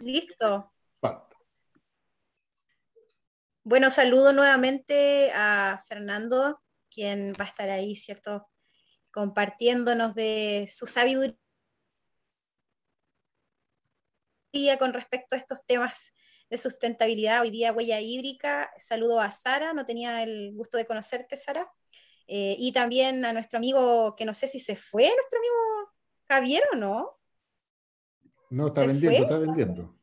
Listo. Bueno, saludo nuevamente a Fernando, quien va a estar ahí, ¿cierto? Compartiéndonos de su sabiduría con respecto a estos temas de sustentabilidad. Hoy día huella hídrica. Saludo a Sara, no tenía el gusto de conocerte, Sara. Eh, y también a nuestro amigo, que no sé si se fue, nuestro amigo Javier o no. No, está vendiendo, está vendiendo.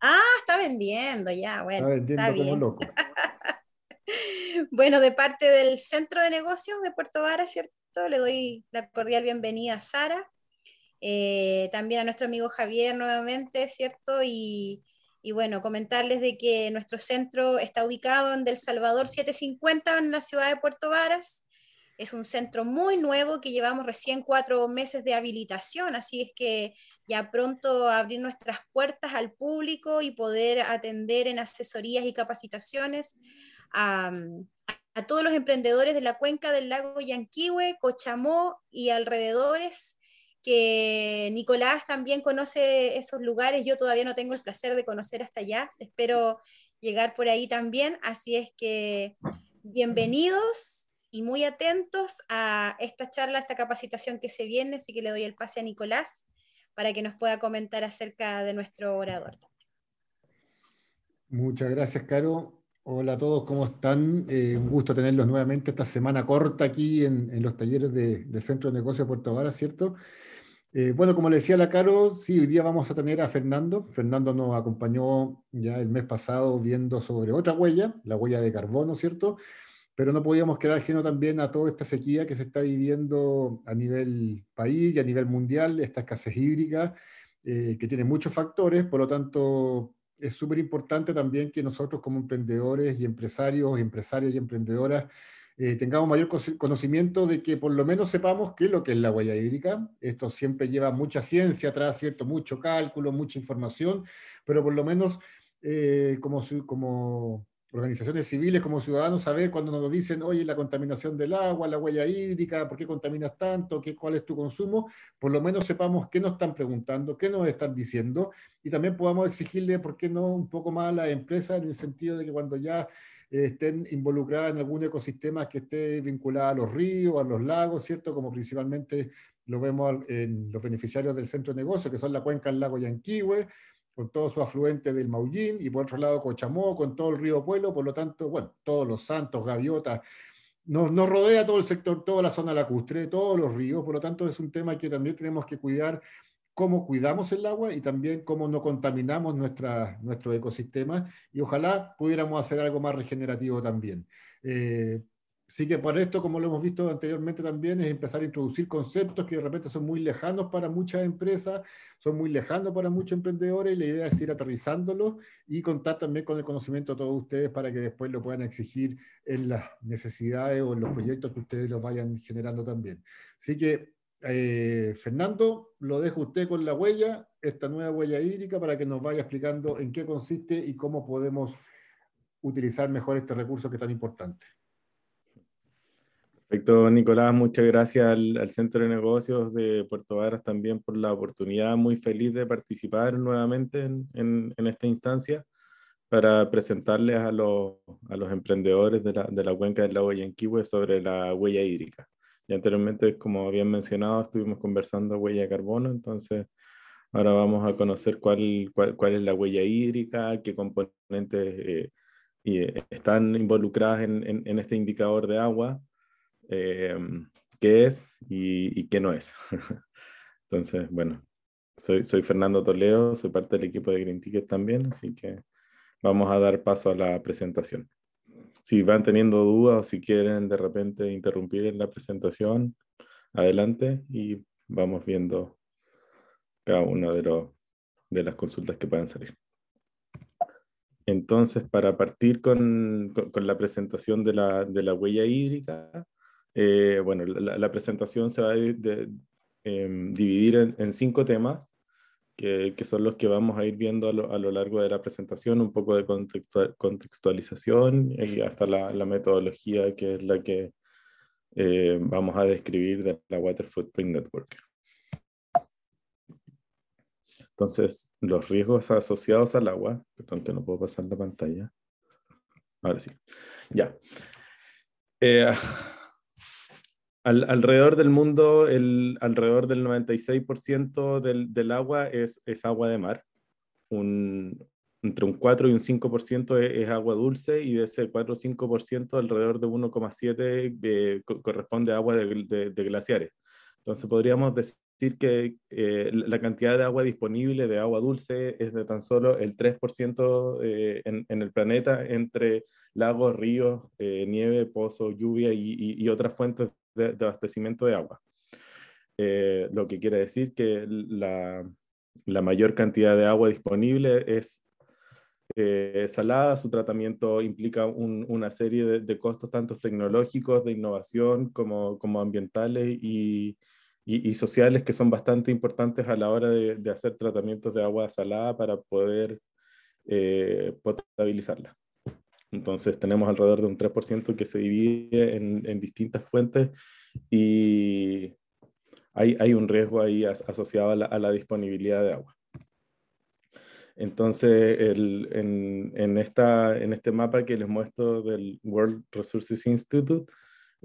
Ah, está vendiendo, ya, bueno. Está vendiendo como loco. bueno, de parte del Centro de Negocios de Puerto Vara, ¿cierto? Le doy la cordial bienvenida a Sara. Eh, también a nuestro amigo Javier nuevamente, ¿cierto? Y, y, bueno, comentarles de que nuestro centro está ubicado en Del Salvador 750 en la ciudad de Puerto Varas. Es un centro muy nuevo que llevamos recién cuatro meses de habilitación, así es que ya pronto abrir nuestras puertas al público y poder atender en asesorías y capacitaciones a, a todos los emprendedores de la cuenca del lago Yanquihue, Cochamó y alrededores, que Nicolás también conoce esos lugares, yo todavía no tengo el placer de conocer hasta allá, espero llegar por ahí también, así es que bienvenidos y muy atentos a esta charla, a esta capacitación que se viene, así que le doy el pase a Nicolás para que nos pueda comentar acerca de nuestro orador. Muchas gracias, Caro. Hola a todos, ¿cómo están? Eh, un gusto tenerlos nuevamente esta semana corta aquí en, los talleres del Centro de Negocios de Puerto Vara, ¿cierto? Eh, bueno, como le decía la Caro, sí, hoy día vamos a tener a Fernando. Fernando nos acompañó ya el mes pasado viendo sobre otra huella, la huella de carbono, ¿cierto? Pero no podíamos quedar ajeno también a toda esta sequía que se está viviendo a nivel país y a nivel mundial, esta escasez hídrica, eh, que tiene muchos factores, por lo tanto es súper importante también que nosotros como emprendedores y empresarios, empresarias y emprendedoras eh, tengamos mayor conocimiento de que por lo menos sepamos qué es lo que es la huella hídrica. Esto siempre lleva mucha ciencia atrás, ¿cierto? Mucho cálculo, mucha información, pero por lo menos eh, como, como organizaciones civiles como ciudadanos saber cuando nos dicen, oye, la contaminación del agua, la huella hídrica, ¿por qué contaminas tanto? ¿Qué, ¿Cuál es tu consumo? Por lo menos sepamos qué nos están preguntando, qué nos están diciendo y también podamos exigirle, ¿por qué no un poco más a las empresas en el sentido de que cuando ya eh, estén involucradas en algún ecosistema que esté vinculado a los ríos, a los lagos, ¿cierto? Como principalmente lo vemos en los beneficiarios del centro de negocio, que son la cuenca del lago Yanquihue, con todo su afluente del Maullín, y por otro lado Cochamó, con todo el río Pueblo, por lo tanto, bueno, todos los santos, gaviotas, nos, nos, rodea todo el sector, toda la zona lacustre, todos los ríos, por lo tanto es un tema que también tenemos que cuidar cómo cuidamos el agua y también cómo no contaminamos nuestra, nuestro ecosistema y ojalá pudiéramos hacer algo más regenerativo también. Eh, Así que por esto, como lo hemos visto anteriormente también, es empezar a introducir conceptos que de repente son muy lejanos para muchas empresas, son muy lejanos para muchos emprendedores, y la idea es ir aterrizándolos y contar también con el conocimiento de todos ustedes para que después lo puedan exigir en las necesidades o en los proyectos que ustedes los vayan generando también. Así que, eh, Fernando, lo dejo usted con la huella, esta nueva huella hídrica, para que nos vaya explicando en qué consiste y cómo podemos utilizar mejor este recurso que es tan importante. Perfecto, Nicolás, muchas gracias al, Centro de Negocios de Puerto Varas también por la oportunidad, muy feliz de participar nuevamente en, esta instancia para presentarles a los, emprendedores de la, cuenca del lago Yanquihue sobre la huella hídrica. Y anteriormente, como habían mencionado, estuvimos conversando huella de carbono, entonces ahora vamos a conocer cuál, cuál, es la huella hídrica, qué componentes eh, están involucradas en este indicador de agua eh, qué es y, qué no es. Entonces, bueno, soy, soy Fernando Toledo, soy parte del equipo de Green Ticket también, así que vamos a dar paso a la presentación. Si van teniendo dudas o si quieren de repente interrumpir en la presentación, adelante y vamos viendo cada una de, los, de las consultas que puedan salir. Entonces, para partir con, con, la presentación de la, de la huella hídrica, eh, bueno, la, presentación se va a em, dividir en, cinco temas, que, que, son los que vamos a ir viendo a lo, a lo, largo de la presentación, un poco de contextualización y hasta la, la, metodología que es la que eh, vamos a describir de la Water Footprint Network. Entonces, los riesgos asociados al agua, perdón que no puedo pasar la pantalla. Ahora sí. Ya. Eh, alrededor del mundo, el, alrededor del 96% del, del, agua es, es, agua de mar. Un, entre un 4 y un 5% es, es, agua dulce y de ese 4 o 5% alrededor de 1,7 eh, corresponde a agua de, de, de, glaciares. Entonces podríamos decir que eh, la cantidad de agua disponible de agua dulce es de tan solo el 3% eh, en, en, el planeta entre lagos, ríos, eh, nieve, pozo, lluvia y, y, y otras fuentes de, abastecimiento de agua. Eh, lo que quiere decir que la, la, mayor cantidad de agua disponible es eh, salada, su tratamiento implica un, una serie de, costos tanto tecnológicos, de innovación como, como ambientales y, y, y, sociales que son bastante importantes a la hora de, de hacer tratamientos de agua salada para poder eh, potabilizarla. Entonces tenemos alrededor de un 3% que se divide en, distintas fuentes y hay, hay, un riesgo ahí asociado a la, disponibilidad de agua. Entonces, en, en, esta, en este mapa que les muestro del World Resources Institute,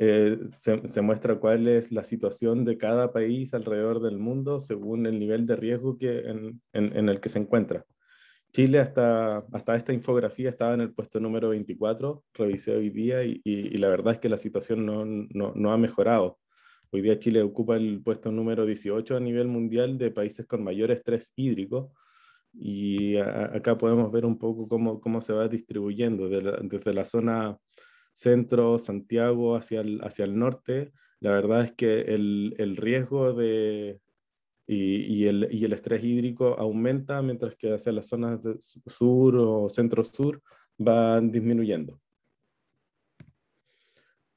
eh, se, muestra cuál es la situación de cada país alrededor del mundo según el nivel de riesgo que en, en, el que se encuentra. Chile hasta, hasta esta infografía estaba en el puesto número 24, revisé hoy día y, y, la verdad es que la situación no, no, no, ha mejorado. Hoy día Chile ocupa el puesto número 18 a nivel mundial de países con mayor estrés hídrico y acá podemos ver un poco cómo, cómo se va distribuyendo de la, desde la zona centro, Santiago, hacia el, hacia el norte, la verdad es que el, el riesgo de, y, y, el, y, el, estrés hídrico aumenta, mientras que hacia las zonas sur o centro-sur van disminuyendo.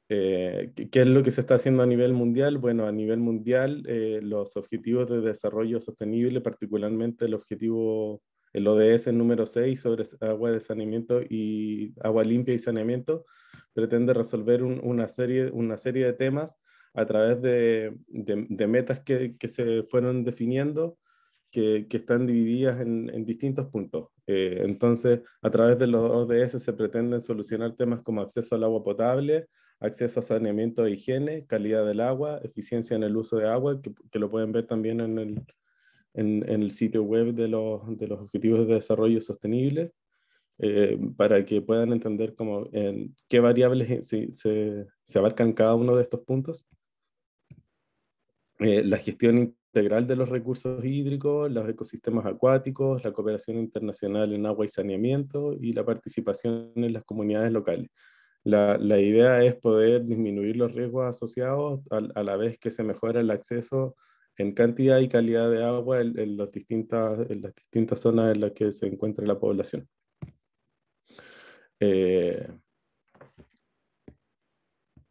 Eh, ¿Qué es lo que se está haciendo a nivel mundial? Bueno, a nivel mundial, eh, los objetivos de desarrollo sostenible, particularmente el objetivo el ODS número 6 sobre agua de saneamiento y agua limpia y saneamiento pretende resolver un, una, serie, una serie de temas a través de, metas que, se fueron definiendo que, están divididas en, distintos puntos. Eh, entonces, a través de los ODS se pretenden solucionar temas como acceso al agua potable, acceso a saneamiento e higiene, calidad del agua, eficiencia en el uso de agua, que, lo pueden ver también en el, sitio web de los, Objetivos de Desarrollo Sostenible eh, para que puedan entender cómo, en qué variables se, abarcan cada uno de estos puntos. Eh, la gestión integral de los recursos hídricos, los ecosistemas acuáticos, la cooperación internacional en agua y saneamiento y la participación en las comunidades locales. La, la idea es poder disminuir los riesgos asociados a, a la vez que se mejora el acceso en cantidad y calidad de agua en, las, distintas, en las distintas zonas en las que se encuentra la población. Eh,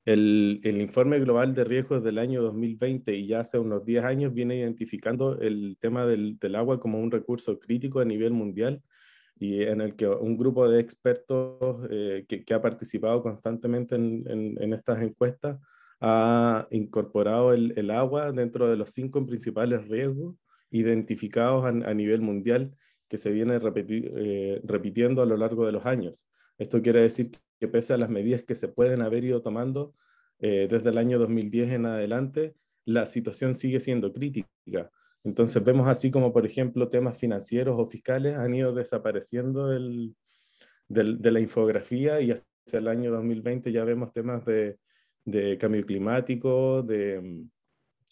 el, el, informe global de riesgos del año 2020 y ya hace unos 10 años viene identificando el tema del, del, agua como un recurso crítico a nivel mundial y en el que un grupo de expertos eh, que, ha participado constantemente en, en, estas encuestas ha incorporado el, el, agua dentro de los cinco principales riesgos identificados a, nivel mundial que se viene eh, repitiendo a lo largo de los años. Esto quiere decir que pese a las medidas que se pueden haber ido tomando eh, desde el año 2010 en adelante, la situación sigue siendo crítica. Entonces vemos así como, por ejemplo, temas financieros o fiscales han ido desapareciendo del, de la infografía y hacia el año 2020 ya vemos temas de de cambio climático, de,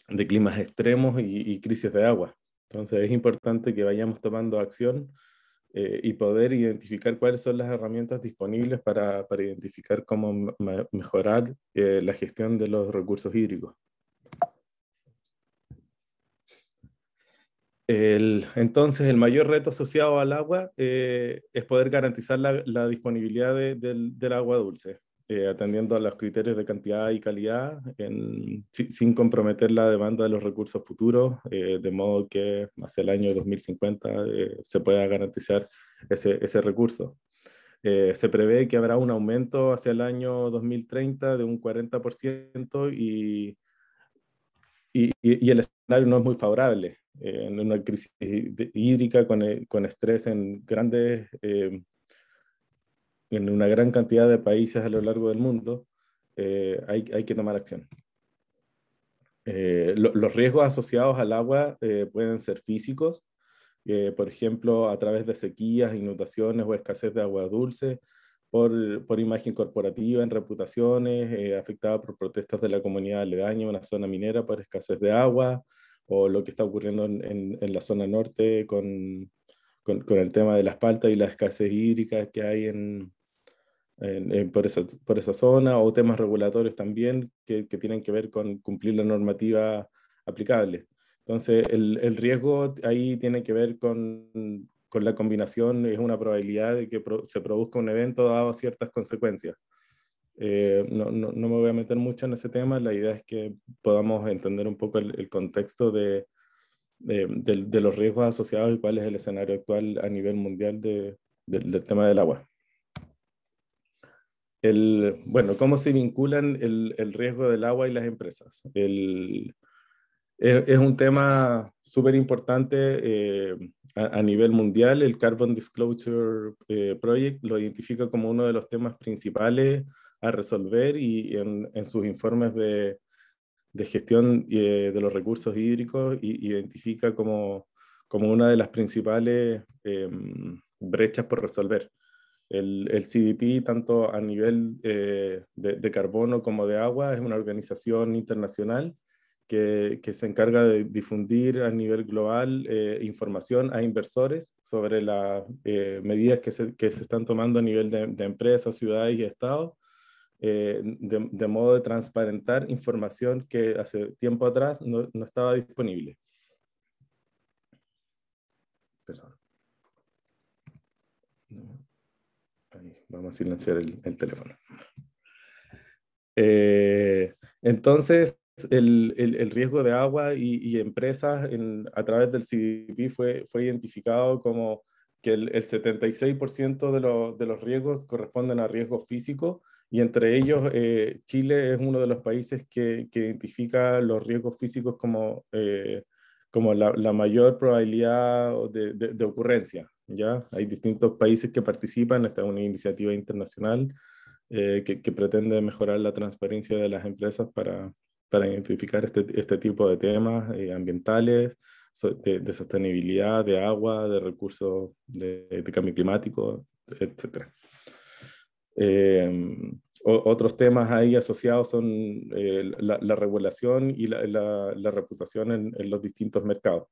de climas extremos y, crisis de agua. Entonces es importante que vayamos tomando acción eh, y poder identificar cuáles son las herramientas disponibles para, para identificar cómo me mejorar eh, la gestión de los recursos hídricos. El, entonces, el mayor reto asociado al agua eh, es poder garantizar la, la disponibilidad de, del, del agua dulce eh, atendiendo a los criterios de cantidad y calidad, en, sin comprometer la demanda de los recursos futuros, eh, de modo que hacia el año 2050 eh, se pueda garantizar ese, ese recurso. Eh, se prevé que habrá un aumento hacia el año 2030 de un 40% y, y, y, el escenario no es muy favorable. en una crisis hídrica con, con estrés en grandes, en una gran cantidad de países a lo largo del mundo, hay, hay que tomar acción. los riesgos asociados al agua pueden ser físicos, por ejemplo, a través de sequías, inundaciones o escasez de agua dulce, por, por imagen corporativa en reputaciones, eh, afectada por protestas de la comunidad aledaña en una zona minera por escasez de agua, o lo que está ocurriendo en, en, la zona norte con, con, con, el tema de las paltas y la escasez hídrica que hay en, por, esa, por, esa, zona, o temas regulatorios también que, que, tienen que ver con cumplir la normativa aplicable. Entonces, el, el riesgo ahí tiene que ver con, con la combinación es una probabilidad de que se produzca un evento dado ciertas consecuencias. Eh, no, no, no, me voy a meter mucho en ese tema, la idea es que podamos entender un poco el, contexto de, de, de, los riesgos asociados y cuál es el escenario actual a nivel mundial del tema del agua. El, bueno, ¿cómo se vinculan el, el, riesgo del agua y las empresas? El, es, un tema súper importante eh, a, nivel mundial. El Carbon Disclosure eh, Project lo identifica como uno de los temas principales a resolver y en, sus informes de, de gestión eh, de los recursos hídricos y, identifica como, como una de las principales em, brechas por resolver. El, el, CDP, tanto a nivel de, de carbono como de agua, es una organización internacional que, se encarga de difundir a nivel global eh, información a inversores sobre las eh, medidas que se, que se, están tomando a nivel de, empresas, ciudades y estados, eh, de, modo de transparentar información que hace tiempo atrás no, no estaba disponible. Perdón. Ahí, vamos a silenciar el, el teléfono. entonces, el, el, riesgo de agua y, empresas a través del CDP fue, fue identificado como que el, 76% de, de, los riesgos corresponden a riesgos físicos y entre ellos eh, Chile es uno de los países que, que identifica los riesgos físicos como, eh, como la, la, mayor probabilidad de, de, ocurrencia. ¿Ya? Hay distintos países que participan, esta es una iniciativa internacional eh, que, que pretende mejorar la transparencia de las empresas para, para identificar este, este tipo de temas eh, ambientales, de, sostenibilidad, de agua, de recursos de, cambio climático, etc. Em, otros temas ahí asociados son eh, la, regulación y la, la, reputación en, en, los distintos mercados.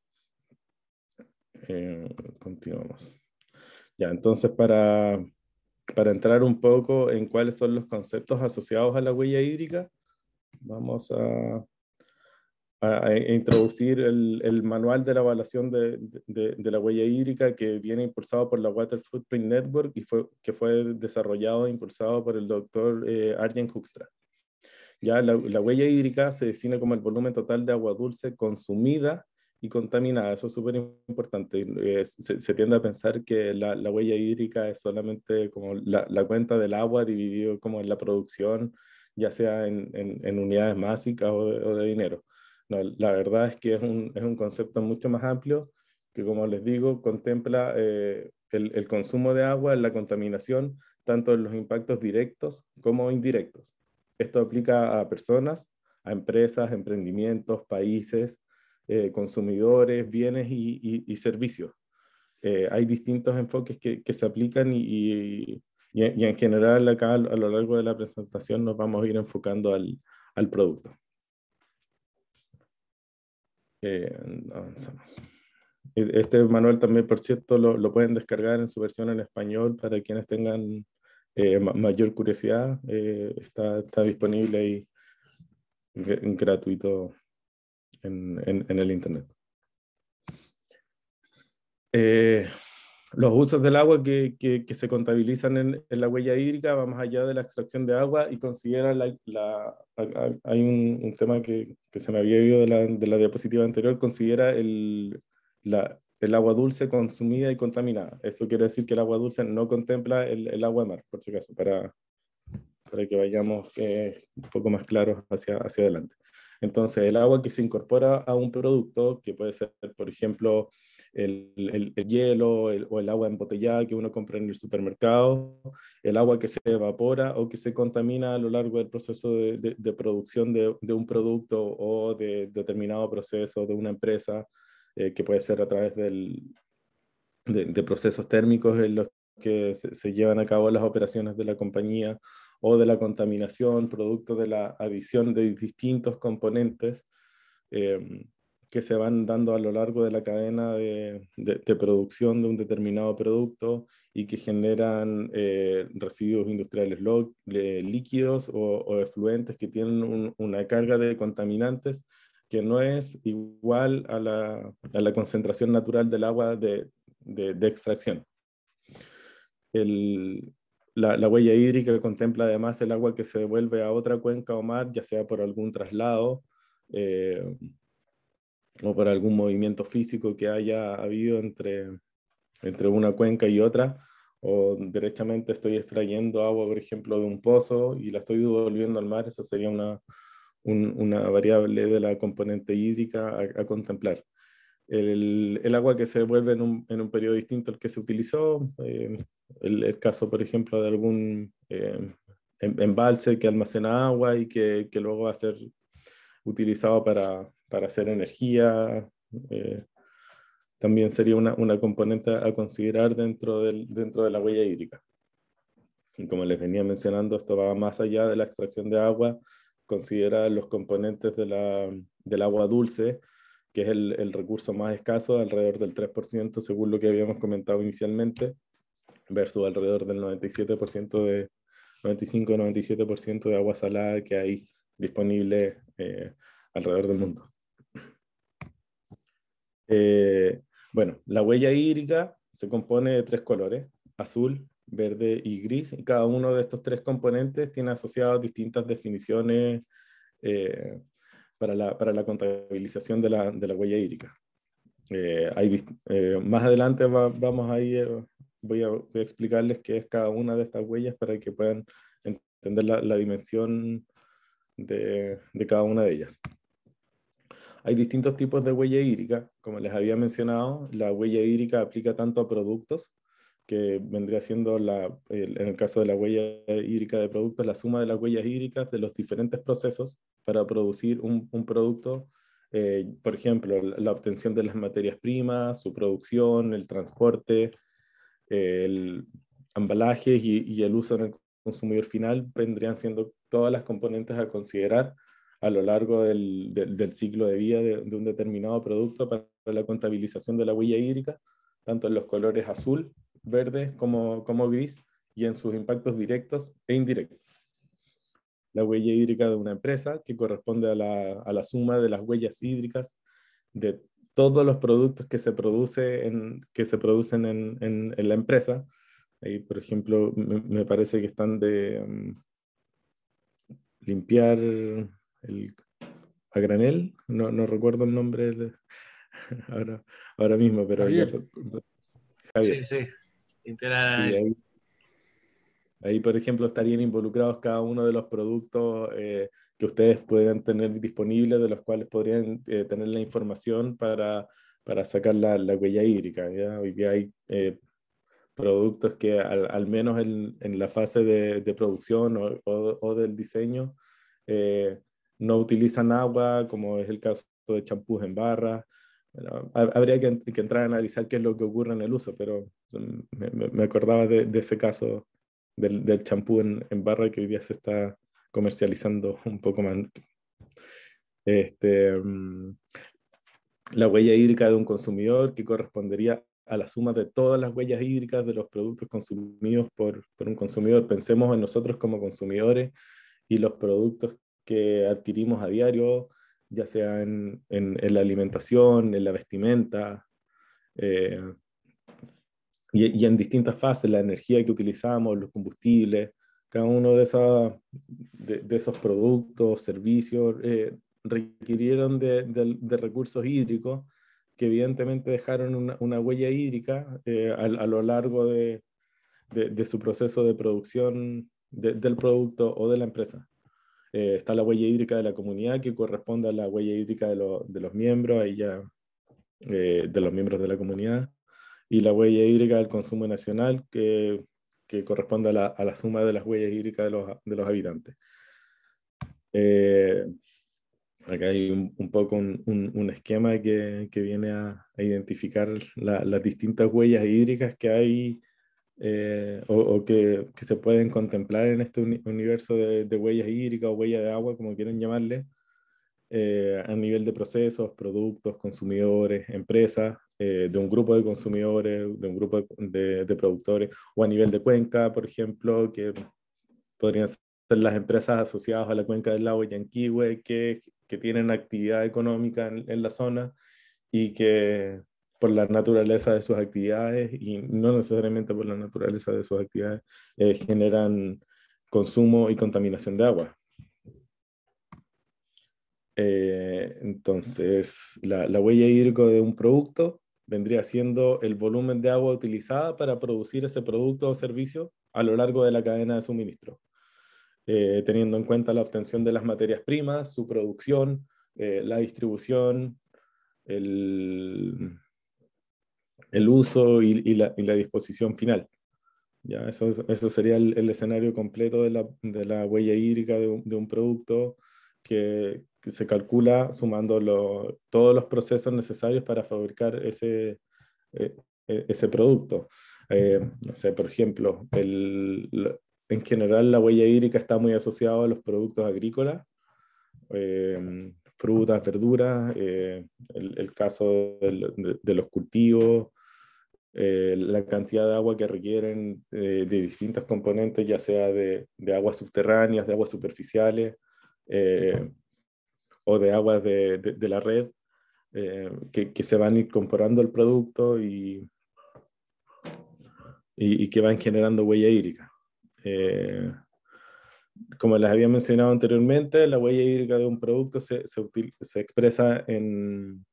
Eh, continuamos. Ya, entonces para, para entrar un poco en cuáles son los conceptos asociados a la huella hídrica, Vamos a, a, introducir el, el, manual de la evaluación de, de, la huella hídrica que viene impulsado por la Water Footprint Network y fue, que fue desarrollado e impulsado por el doctor eh, Arjen Hoekstra. Ya la, huella hídrica se define como el volumen total de agua dulce consumida y contaminada. Eso es súper importante. Eh, se, se, tiende a pensar que la, la huella hídrica es solamente como la, la, cuenta del agua dividido como en la producción ya sea en, en, unidades básicas o de, o de dinero. No, la verdad es que es un, es un, concepto mucho más amplio que, como les digo, contempla eh, el, el, consumo de agua, la contaminación, tanto en los impactos directos como indirectos. Esto aplica a personas, a empresas, emprendimientos, países, eh, consumidores, bienes y, y, y servicios. Eh, hay distintos enfoques que, que se aplican y, y, en general acá a lo largo de la presentación nos vamos a ir enfocando al, al producto. Eh, avanzamos. E, este manual también, por cierto, lo, lo, pueden descargar en su versión en español para quienes tengan eh, mayor curiosidad. Eh, está, está, disponible ahí gratuito en, en, en, el Internet. Eh, los usos del agua que, que, se contabilizan en, la huella hídrica va más allá de la extracción de agua y considera la, la hay un, un, tema que, que, se me había ido de la, de la diapositiva anterior, considera el, la, el agua dulce consumida y contaminada. Esto quiere decir que el agua dulce no contempla el, el agua de mar, por si acaso, para, para que vayamos eh, un poco más claros hacia, hacia adelante. Entonces, el agua que se incorpora a un producto, que puede ser, por ejemplo, el, el, hielo o el agua embotellada que uno compra en el supermercado, el agua que se evapora o que se contamina a lo largo del proceso de, producción de, un producto o de determinado proceso de una empresa, eh, que puede ser a través del, de, procesos térmicos en los que se llevan a cabo las operaciones de la compañía o de la contaminación, producto de la adición de distintos componentes eh, que se van dando a lo largo de la cadena de, de, producción de un determinado producto y que generan eh, residuos industriales líquidos o, efluentes que tienen una carga de contaminantes que no es igual a la, a la concentración natural del agua de, de extracción. El, la, huella hídrica contempla además el agua que se devuelve a otra cuenca o mar, ya sea por algún traslado eh, o por algún movimiento físico que haya habido entre, entre una cuenca y otra, o derechamente estoy extrayendo agua, por ejemplo, de un pozo y la estoy devolviendo al mar, eso sería una, una variable de la componente hídrica a contemplar el, agua que se devuelve en un, en un, periodo distinto al que se utilizó, eh, el, caso, por ejemplo, de algún eh, em, embalse que almacena agua y que, que, luego va a ser utilizado para, para hacer energía, eh, también sería una, una, componente a considerar dentro, del, dentro de la huella hídrica. Y como les venía mencionando, esto va más allá de la extracción de agua, considera los componentes de la, del agua dulce, que es el, el, recurso más escaso, alrededor del 3%, según lo que habíamos comentado inicialmente, versus alrededor del 97% de 95-97% de agua salada que hay disponible eh, alrededor del mundo. Eh, bueno, la huella hídrica se compone de tres colores, azul, verde y gris, y cada uno de estos tres componentes tiene asociados distintas definiciones eh, para la, para la contabilización de la, de la huella hídrica. Eh, hay, eh, más adelante vamos a ir, voy a, voy a, explicarles qué es cada una de estas huellas para que puedan entender la, la dimensión de, de, cada una de ellas. Hay distintos tipos de huella hídrica, como les había mencionado, la huella hídrica aplica tanto a productos que vendría siendo, la, en el caso de la huella hídrica de productos, la suma de las huellas hídricas de los diferentes procesos para producir un, un producto, eh, por ejemplo, la, obtención de las materias primas, su producción, el transporte, el embalaje y, y, el uso en el consumidor final vendrían siendo todas las componentes a considerar a lo largo del, del, ciclo de vida de, de un determinado producto para la contabilización de la huella hídrica, tanto en los colores azul, verde como, como gris y en sus impactos directos e indirectos. La huella hídrica de una empresa que corresponde a la, a la suma de las huellas hídricas de todos los productos que se, produce en, que se producen en, en, la empresa. Ahí, por ejemplo, me, parece que están de um, limpiar el, a granel, no, no recuerdo el nombre ahora, ahora mismo, pero... Javier. Sí, sí ahí, por ejemplo, estarían involucrados cada uno de los productos eh, que ustedes podrían tener disponibles, de los cuales podrían eh, tener la información para, para sacar la, la, huella hídrica. ¿ya? Hoy día hay eh, productos que al, menos en, en, la fase de, de producción o, o, del diseño no utilizan agua, como es el caso de champús en barra, habría que, entrar a analizar qué es lo que ocurre en el uso, pero me, acordaba de, ese caso del champú en, barra que hoy día se está comercializando un poco más. Este, mm, la huella hídrica de un consumidor que correspondería a la suma de todas las huellas hídricas de los productos consumidos por, un consumidor. Pensemos en nosotros como consumidores y los productos que adquirimos a diario, ya sea en, en, la alimentación, en la vestimenta, eh, y, y, en distintas fases, la energía que utilizamos, los combustibles, cada uno de, esa, de, de esos productos, servicios, eh, requirieron de, de, recursos hídricos que evidentemente dejaron una, una huella hídrica eh, a, a, lo largo de, su proceso de producción del producto o de la empresa. Eh, está la huella hídrica de la comunidad que corresponde a la huella hídrica de, de los miembros, ahí ya, eh, de los miembros de la comunidad, y la huella hídrica del consumo nacional que, que corresponde a la, a la, suma de las huellas hídricas de los, de los habitantes. Eh, acá hay un, poco un, un, esquema que, que, viene a, a identificar las distintas huellas hídricas que hay eh, o, que, que, se pueden contemplar en este universo de, de, huellas hídricas o huellas de agua, como quieran llamarle, eh, a nivel de procesos, productos, consumidores, empresas, eh, de un grupo de consumidores, de un grupo de, de, productores, o a nivel de cuenca, por ejemplo, que podrían ser las empresas asociadas a la cuenca del lago Yanquihue, que, que tienen actividad económica en, en la zona y que por la naturaleza de sus actividades y no necesariamente por la naturaleza de sus actividades, eh, generan consumo y contaminación de agua. Eh, entonces, la, la, huella hídrica de un producto vendría siendo el volumen de agua utilizada para producir ese producto o servicio a lo largo de la cadena de suministro, eh, teniendo en cuenta la obtención de las materias primas, su producción, la distribución, el, el uso y, la, disposición final. ¿ya? Eso, eso sería el, escenario completo de la, huella hídrica de un, producto que, se calcula sumando todos los procesos necesarios para fabricar ese, e, e, ese producto. Eh, no por ejemplo, en general la huella hídrica está muy asociada a los productos agrícolas, eh, frutas, verduras, eh, el, caso de, los cultivos, eh, la cantidad de agua que requieren eh, de distintos componentes, ya sea de, de aguas subterráneas, de aguas superficiales eh, o de aguas de, de, la red, que, que, se van incorporando al producto y, y, que van generando huella hídrica. como les había mencionado anteriormente, la huella hídrica de un producto se, se, se expresa en,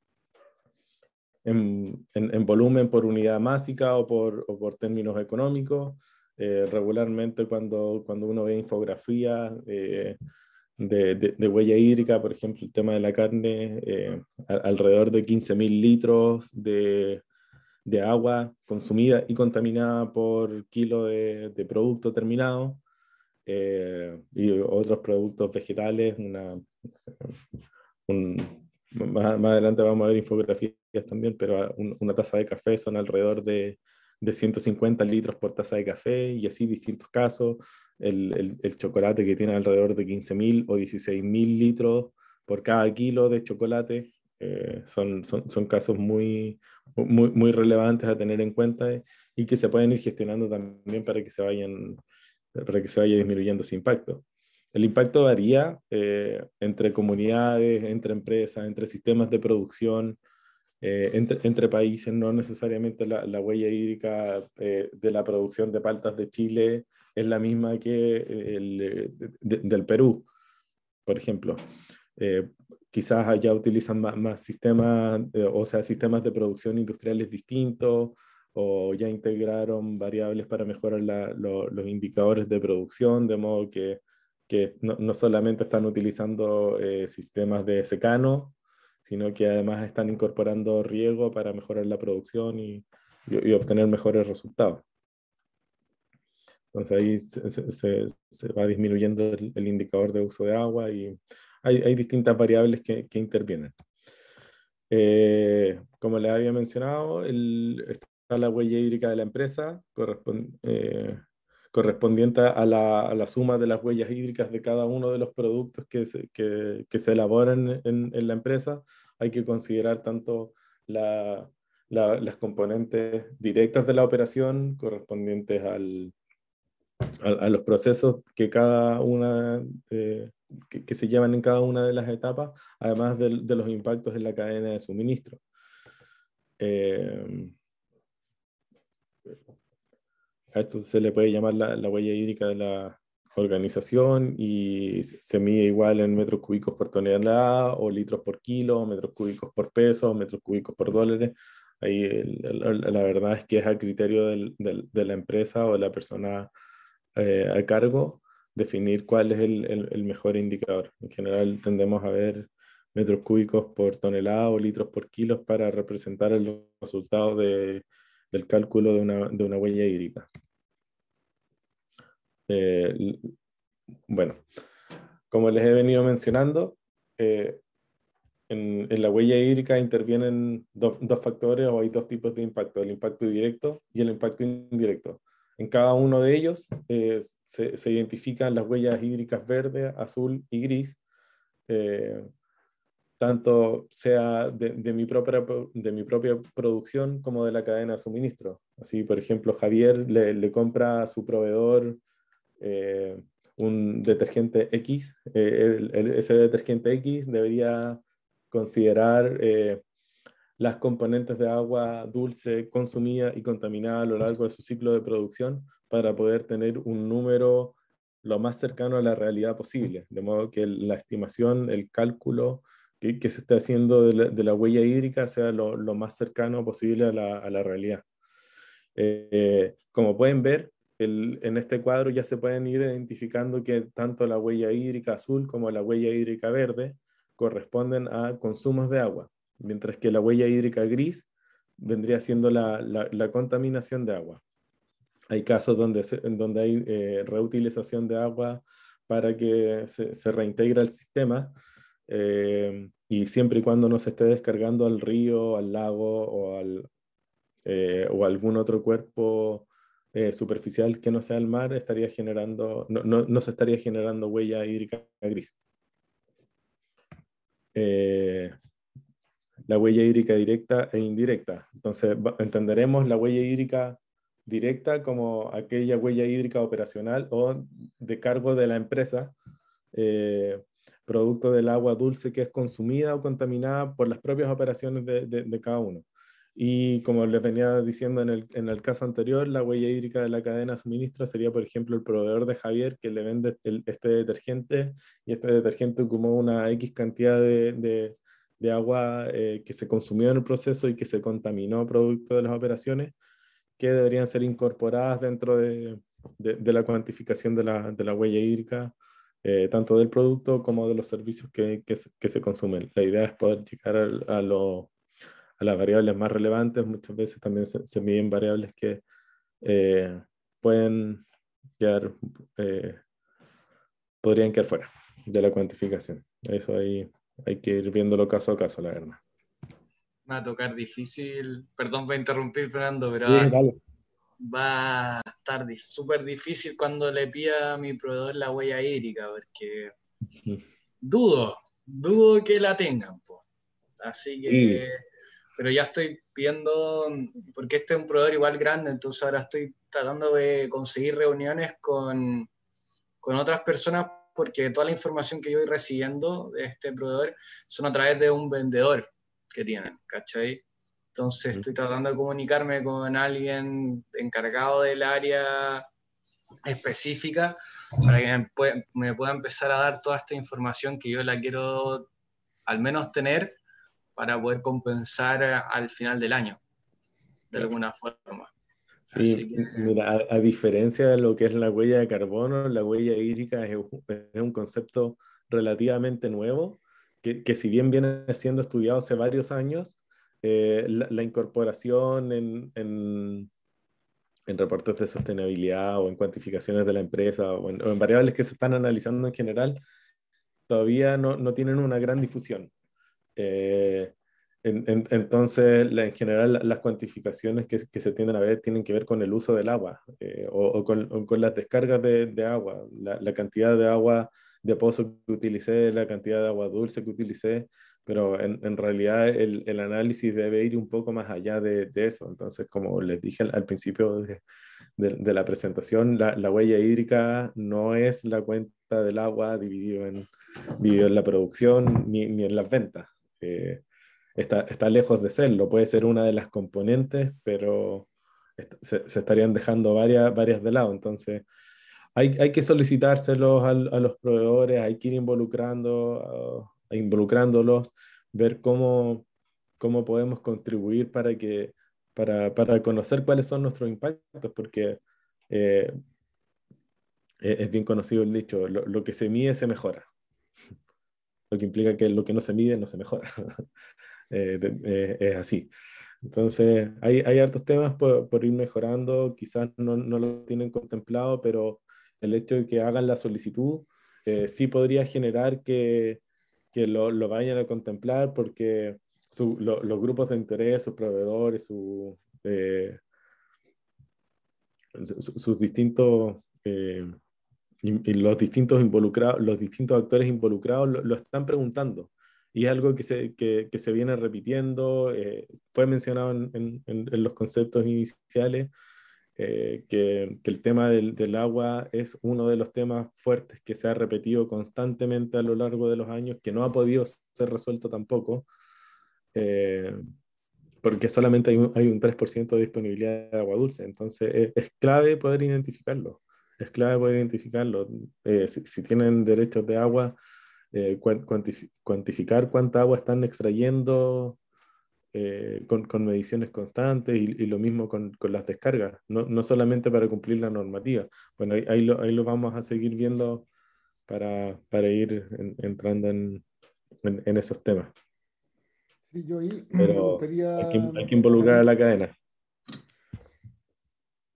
en, en, volumen por unidad másica o por, o por términos económicos. Eh, regularmente cuando, cuando uno ve infografía eh, de, de, huella hídrica, por ejemplo, el tema de la carne, eh, alrededor de 15.000 litros de, de, agua consumida y contaminada por kilo de, de producto terminado. y otros productos vegetales, una, un, más, más, adelante vamos a ver infografías también, pero una taza de café son alrededor de, de, 150 litros por taza de café y así distintos casos. El, el, chocolate que tiene alrededor de 15.000 o 16.000 litros por cada kilo de chocolate. Eh, son, son, son, casos muy, muy, muy relevantes a tener en cuenta y que se pueden ir gestionando también para que se vayan para que se vaya disminuyendo ese impacto. El impacto varía eh, entre comunidades, entre empresas, entre sistemas de producción, eh, entre, países, no necesariamente la, la huella hídrica eh, de la producción de paltas de Chile es la misma que el, del Perú, por ejemplo. quizás allá utilizan más, sistemas, o sea, sistemas de producción industriales distintos, o ya integraron variables para mejorar los indicadores de producción, de modo que no, no solamente están utilizando eh, sistemas de secano, sino que además están incorporando riego para mejorar la producción y, y, obtener mejores resultados. Entonces ahí se, va disminuyendo el, indicador de uso de agua y hay, hay distintas variables que, que intervienen. Eh, como les había mencionado, el, está la huella hídrica de la empresa, corresponde, eh, correspondiente a la, a la, suma de las huellas hídricas de cada uno de los productos que se, que, que se elaboran en, en, la empresa. Hay que considerar tanto la, la, las componentes directas de la operación correspondientes al, a, a, los procesos que cada una que, que, se llevan en cada una de las etapas, además de, de los impactos en la cadena de suministro. Eh, a esto se le puede llamar la, la, huella hídrica de la organización y se mide igual en metros cúbicos por tonelada o litros por kilo, metros cúbicos por peso, metros cúbicos por dólares. Ahí la verdad es que es a criterio de la empresa o de la persona eh, a cargo definir cuál es el, mejor indicador. En general tendemos a ver metros cúbicos por tonelada o litros por kilos para representar el resultado del cálculo de una, huella hídrica. Eh, bueno, como les he venido mencionando, eh, en, la huella hídrica intervienen dos factores o hay dos tipos de impacto, el impacto directo y el impacto indirecto. En cada uno de ellos eh, se, identifican las huellas hídricas verde, azul y gris, tanto sea de, mi propia, de mi propia producción como de la cadena de suministro. Así, por ejemplo, Javier le, compra a su proveedor eh, un detergente X. ese detergente X debería considerar las componentes de agua dulce consumida y contaminada a lo largo de su ciclo de producción para poder tener un número lo más cercano a la realidad posible, de modo que la estimación, el cálculo que, se esté haciendo de la, huella hídrica sea lo, más cercano posible a la, realidad. Eh, como pueden ver, en este cuadro ya se pueden ir identificando que tanto la huella hídrica azul como la huella hídrica verde corresponden a consumos de agua mientras que la huella hídrica gris vendría siendo la, la, contaminación de agua. Hay casos donde, donde hay eh, reutilización de agua para que se, se reintegre el sistema eh, y siempre y cuando no se esté descargando al río, al lago o, al, eh, o algún otro cuerpo superficial que no sea el mar, estaría generando, no, no, no se estaría generando huella hídrica gris la huella hídrica directa e indirecta. Entonces, entenderemos la huella hídrica directa como aquella huella hídrica operacional o de cargo de la empresa, eh, producto del agua dulce que es consumida o contaminada por las propias operaciones de, cada uno. Y como les venía diciendo en el, en el, caso anterior, la huella hídrica de la cadena de suministro sería, por ejemplo, el proveedor de Javier que le vende este detergente y este detergente como una X cantidad de, de agua eh, que se consumió en el proceso y que se contaminó producto de las operaciones, que deberían ser incorporadas dentro de, de, la cuantificación de la, de la huella hídrica, eh, tanto del producto como de los servicios que, que, que se consumen. La idea es poder llegar a, a, lo, a, las variables más relevantes. Muchas veces también se, miden variables que eh, pueden quedar, podrían quedar fuera de la cuantificación. Eso ahí hay que ir viéndolo caso a caso, la verdad. Va a tocar difícil, perdón por interrumpir, Fernando, pero va a estar súper difícil cuando le pida a mi proveedor la huella hídrica, porque dudo, dudo que la tengan. Así que, pero ya estoy pidiendo, porque este es un proveedor igual grande, entonces ahora estoy tratando de conseguir reuniones con, con otras personas porque toda la información que yo voy recibiendo de este proveedor son a través de un vendedor que tienen, ¿cachai? Entonces estoy tratando de comunicarme con alguien encargado del área específica para que me pueda, empezar a dar toda esta información que yo la quiero al menos tener para poder compensar al final del año, de alguna forma. Sí, mira, a, diferencia de lo que es la huella de carbono, la huella hídrica es, un concepto relativamente nuevo, que, que, si bien viene siendo estudiado hace varios años, eh, la, incorporación en, en, en, reportes de sostenibilidad o en cuantificaciones de la empresa o en, en variables que se están analizando en general, todavía no, no tienen una gran difusión. Eh, entonces, en general, las cuantificaciones que, se tienden a ver tienen que ver con el uso del agua eh, o, con, las descargas de, agua, la, cantidad de agua de pozo que utilicé, la cantidad de agua dulce que utilicé, pero en, realidad el, análisis debe ir un poco más allá de, eso. Entonces, como les dije al, principio de, la presentación, la, huella hídrica no es la cuenta del agua dividido en, dividido en la producción ni, ni en las ventas. Está, está lejos de serlo, puede ser una de las componentes, pero se, estarían dejando varias, varias de lado. Entonces, hay, hay que solicitárselos a, a, los proveedores, hay que ir involucrando, involucrándolos, ver cómo, cómo podemos contribuir para, que, para, para conocer cuáles son nuestros impactos, porque eh, es, bien conocido el dicho, lo, que se mide se mejora. Lo que implica que lo que no se mide no se mejora. es así. Entonces, hay, hay hartos temas por, por ir mejorando, quizás no, no, lo tienen contemplado, pero el hecho de que hagan la solicitud eh, sí podría generar que, que lo, lo, vayan a contemplar porque los grupos de interés, sus proveedores, su, eh, sus distintos y, los distintos los distintos actores involucrados lo, están preguntando. Y es algo que se, que, se viene repitiendo, eh, fue mencionado en, en, los conceptos iniciales, eh, que, que, el tema del, del, agua es uno de los temas fuertes que se ha repetido constantemente a lo largo de los años, que no ha podido ser resuelto tampoco, eh, porque solamente hay un, hay un 3% de disponibilidad de agua dulce, entonces es, es clave poder identificarlo, es clave poder identificarlo. Si, si tienen derechos de agua, eh, cuantificar cuánta agua están extrayendo eh, con, con, mediciones constantes y, y lo mismo con, con, las descargas, no, no, solamente para cumplir la normativa. Bueno, ahí, ahí, lo, ahí lo, vamos a seguir viendo para, para ir en, entrando en, en, en, esos temas. Sí, yo ahí Pero gustaría... hay, que, hay que involucrar a la cadena.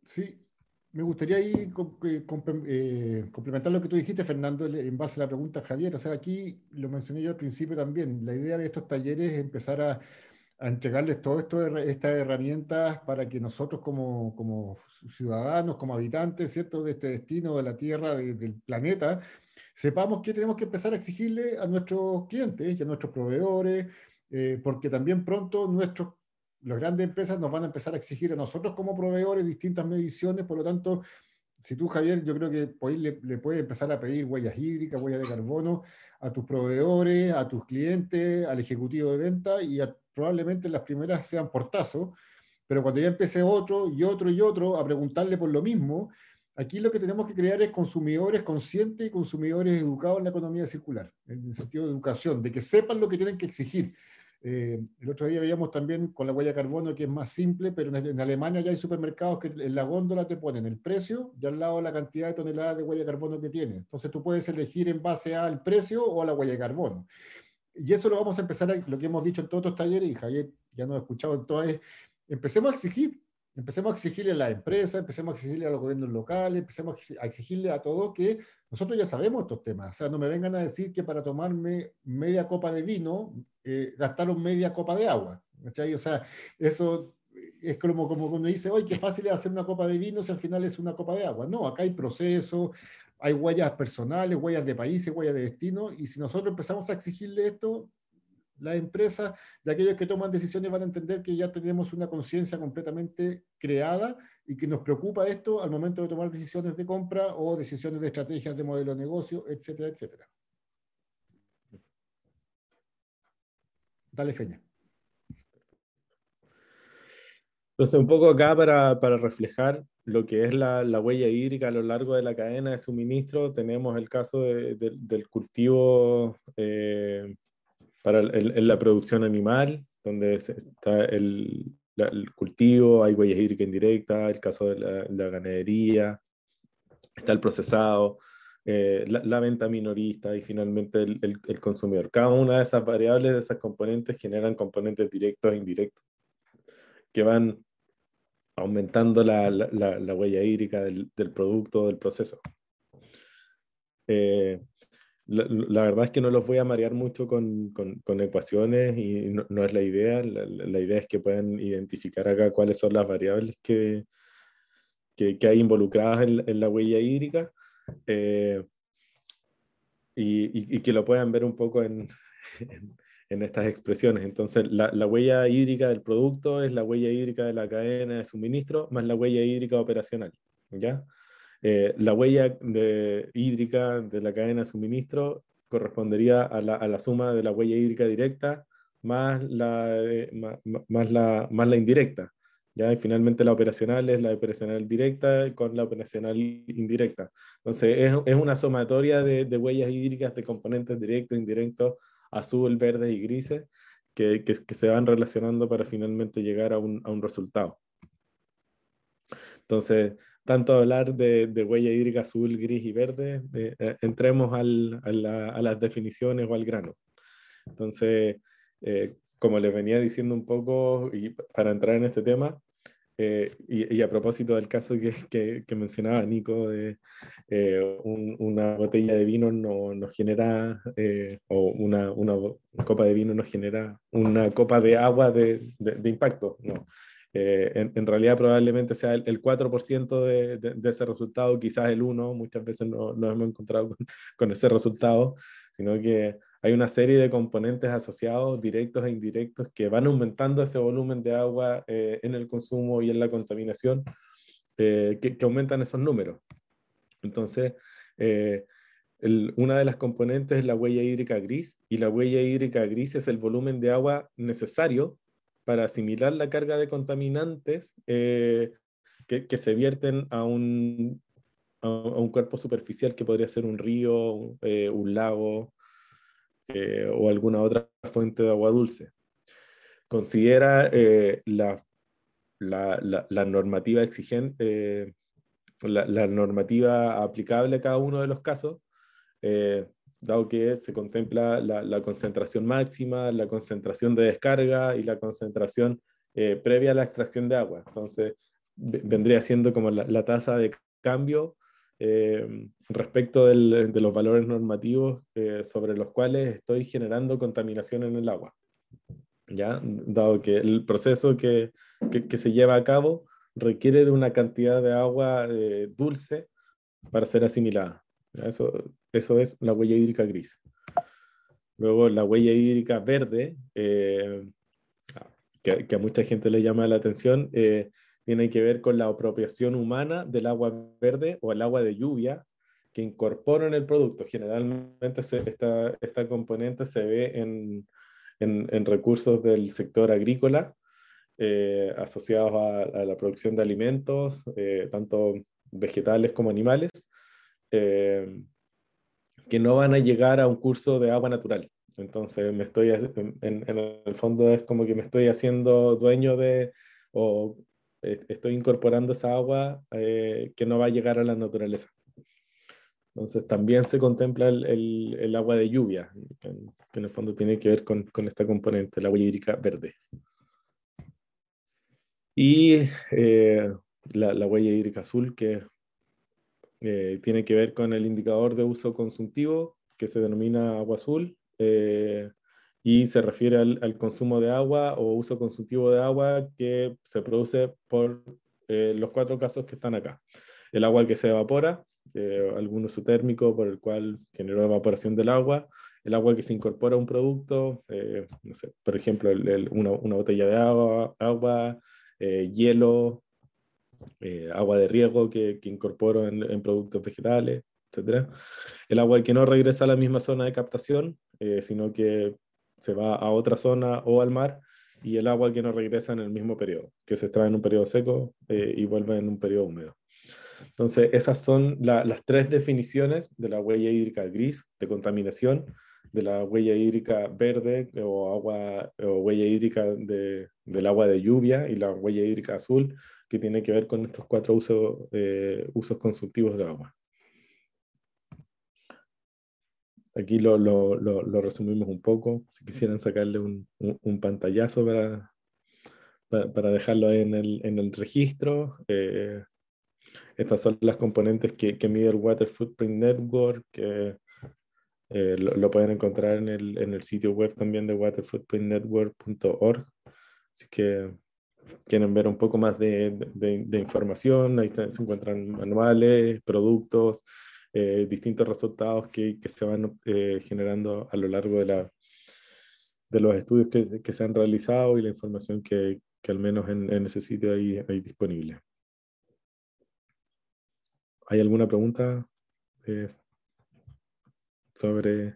Sí, me gustaría ahí eh, eh, complementar lo que tú dijiste, Fernando, en base a la pregunta de Javier. O sea, aquí lo mencioné yo al principio también. La idea de estos talleres es empezar a, a entregarles todas estas herramientas para que nosotros como, como, ciudadanos, como habitantes, ¿cierto?, de este destino, de la Tierra, del planeta, sepamos que tenemos que empezar a exigirle a nuestros clientes y a nuestros proveedores, eh, porque también pronto nuestros las grandes empresas nos van a empezar a exigir a nosotros como proveedores distintas mediciones, por lo tanto, si tú, Javier, yo creo que le, le puedes empezar a pedir huellas hídricas, huellas de carbono a tus proveedores, a tus clientes, al ejecutivo de venta, y probablemente las primeras sean portazo, pero cuando ya empiece otro y otro y otro a preguntarle por lo mismo, aquí lo que tenemos que crear es consumidores conscientes y consumidores educados en la economía circular, en el sentido de educación, de que sepan lo que tienen que exigir. Eh, el otro día veíamos también con la huella de carbono que es más simple, pero en, Alemania ya hay supermercados que en la góndola te ponen el precio y al lado la cantidad de toneladas de huella de carbono que tiene. Entonces tú puedes elegir en base al precio o a la huella de carbono. Y eso lo vamos a empezar, a, lo que hemos dicho en todos los talleres, y Javier ya nos ha escuchado en todo, es empecemos a exigir, empecemos a exigirle a la empresa, empecemos a exigirle a los gobiernos locales, empecemos a exigirle a todo que nosotros ya sabemos estos temas. O sea, no me vengan a decir que para tomarme media copa de vino eh, gastaron media copa de agua. ¿cachai? O sea, eso es como, como cuando dice, oye, qué fácil es hacer una copa de vino si al final es una copa de agua. No, acá hay procesos, hay huellas personales, huellas de países, huellas de destino, y si nosotros empezamos a exigirle esto, las empresas y aquellos que toman decisiones van a entender que ya tenemos una conciencia completamente creada y que nos preocupa esto al momento de tomar decisiones de compra o decisiones de estrategias de modelo de negocio, etcétera, etcétera. Dale, Feña. Entonces, un poco acá para, para reflejar lo que es la, la, huella hídrica a lo largo de la cadena de suministro, tenemos el caso de, de, del cultivo eh, para el, la producción animal, donde está el, la, el, cultivo, hay huella hídrica indirecta, el caso de la, la ganadería, está el procesado, eh, la, la, venta minorista y finalmente el, el, el, consumidor. Cada una de esas variables, de esas componentes, generan componentes directos e indirectos que van aumentando la, la huella hídrica del, del, producto, del proceso. Eh, la, la, verdad es que no los voy a marear mucho con, con, con ecuaciones y no, no, es la idea. La, idea es que puedan identificar acá cuáles son las variables que, que, que hay involucradas en, en, la huella hídrica eh, y, y, y, que lo puedan ver un poco en, en, en estas expresiones. Entonces, la, la, huella hídrica del producto es la huella hídrica de la cadena de suministro más la huella hídrica operacional. ¿ya? Eh, la huella hídrica de la cadena de suministro correspondería a la, a la suma de la huella hídrica directa más la, eh, más, la, más la indirecta. ¿ya? Y finalmente la operacional es la operacional directa con la operacional indirecta. Entonces es, es una sumatoria de, de, huellas hídricas de componentes directos, indirectos, azul, verde y grises, que, que, que, se van relacionando para finalmente llegar a un, a un resultado. Entonces, tanto hablar de, huella hídrica azul, gris y verde, eh, eh, entremos a, las definiciones o al grano. Entonces, eh, como les venía diciendo un poco, y para entrar en este tema, y, a propósito del caso que, mencionaba Nico, de una botella de vino no, nos genera, o una, copa de vino nos genera una copa de agua de, de impacto. No. Eh, en, realidad probablemente sea el, 4% de, ese resultado, quizás el 1%, muchas veces no nos hemos encontrado con, ese resultado, sino que hay una serie de componentes asociados, directos e indirectos, que van aumentando ese volumen de agua eh, en el consumo y en la contaminación, eh, que, aumentan esos números. Entonces, una de las componentes es la huella hídrica gris, y la huella hídrica gris es el volumen de agua necesario para asimilar la carga de contaminantes eh, que, se vierten a un, a, un, cuerpo superficial que podría ser un río, eh, un lago eh, o alguna otra fuente de agua dulce. Considera la, la, la, normativa exigente, la, normativa aplicable a cada uno de los casos dado que se contempla la, concentración máxima, la concentración de descarga y la concentración eh, previa a la extracción de agua. Entonces, vendría siendo como la, tasa de cambio eh, respecto de los valores normativos eh, sobre los cuales estoy generando contaminación en el agua. ¿Ya? Dado que el proceso que, que, se lleva a cabo requiere de una cantidad de agua dulce para ser asimilada. Eso, eso es la huella hídrica gris. Luego la huella hídrica verde, eh, que, a mucha gente le llama la atención, eh, tiene que ver con la apropiación humana del agua verde o el agua de lluvia que incorporo en el producto. Generalmente esta, esta, componente se ve en, en, recursos del sector agrícola eh, asociados a, a, la producción de alimentos, tanto vegetales como animales, eh, que no van a llegar a un curso de agua natural. Entonces, me estoy, en, el fondo es como que me estoy haciendo dueño de, o eh, estoy incorporando esa agua eh, que no va a llegar a la naturaleza. Entonces, también se contempla el, el, agua de lluvia, que, en el fondo tiene que ver con, con esta componente, el agua hídrica verde. Y la, la, huella hídrica azul, que eh, tiene que ver con el indicador de uso consultivo que se denomina agua azul eh, y se refiere al, consumo de agua o uso consultivo de agua que se produce por eh, los cuatro casos que están acá. El agua que se evapora, algún uso térmico por el cual generó evaporación del agua, el agua que se incorpora a un producto, por ejemplo, una, una, botella de agua, agua hielo, eh, agua de riego que, que en, productos vegetales, etc. El agua que no regresa a la misma zona de captación, eh, sino que se va a otra zona o al mar, y el agua que no regresa en el mismo periodo, que se extrae en un periodo seco eh, y vuelve en un periodo húmedo. Entonces, esas son las tres definiciones de la huella hídrica gris de contaminación, de la huella hídrica verde o, agua, o huella hídrica de, del agua de lluvia y la huella hídrica azul que tiene que ver con estos cuatro usos, eh, usos consultivos de agua. Aquí lo, lo, lo, resumimos un poco. Si quisieran sacarle un, un, pantallazo para, para, dejarlo en el, en el registro. Eh, estas son las componentes que, que, mide el Water Footprint Network, que eh, lo, pueden encontrar en el, en el, sitio web también de waterfootprintnetwork.org. Así que quieren ver un poco más de, de, información, ahí se encuentran manuales, productos, eh, distintos resultados que, que se van eh, generando a lo largo de, la, de los estudios que, que, se han realizado y la información que, que al menos en, en, ese sitio hay, hay disponible. ¿Hay alguna pregunta eh, sobre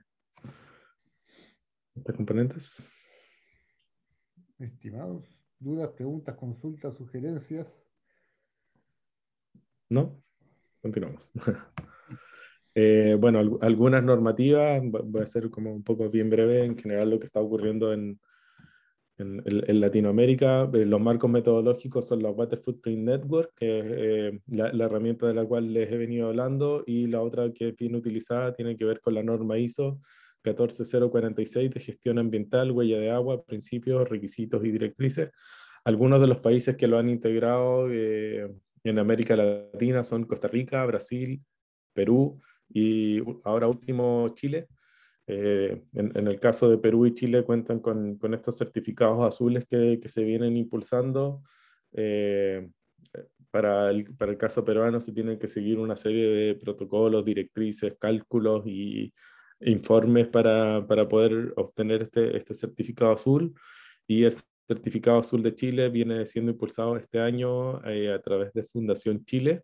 estas componentes? Estimados dudas, preguntas, consultas, sugerencias. ¿No? Continuamos. Eh, bueno, algunas normativas, voy a ser como un poco bien breve, en general lo que está ocurriendo en, en, Latinoamérica, eh, los marcos metodológicos son la Water Footprint Network, que es eh, la, herramienta de la cual les he venido hablando, y la otra que bien utilizada tiene que ver con la norma ISO 14046 de gestión ambiental, huella de agua, principios, requisitos y directrices. Algunos de los países que lo han integrado eh, en América Latina son Costa Rica, Brasil, Perú y ahora último Chile. Eh, en, el caso de Perú y Chile cuentan con, con estos certificados azules que, que se vienen impulsando. Eh, para, el, para el caso peruano se tienen que seguir una serie de protocolos, directrices, cálculos y informes para, para poder obtener este, este certificado azul. Y el certificado azul de Chile viene siendo impulsado este año eh, a través de Fundación Chile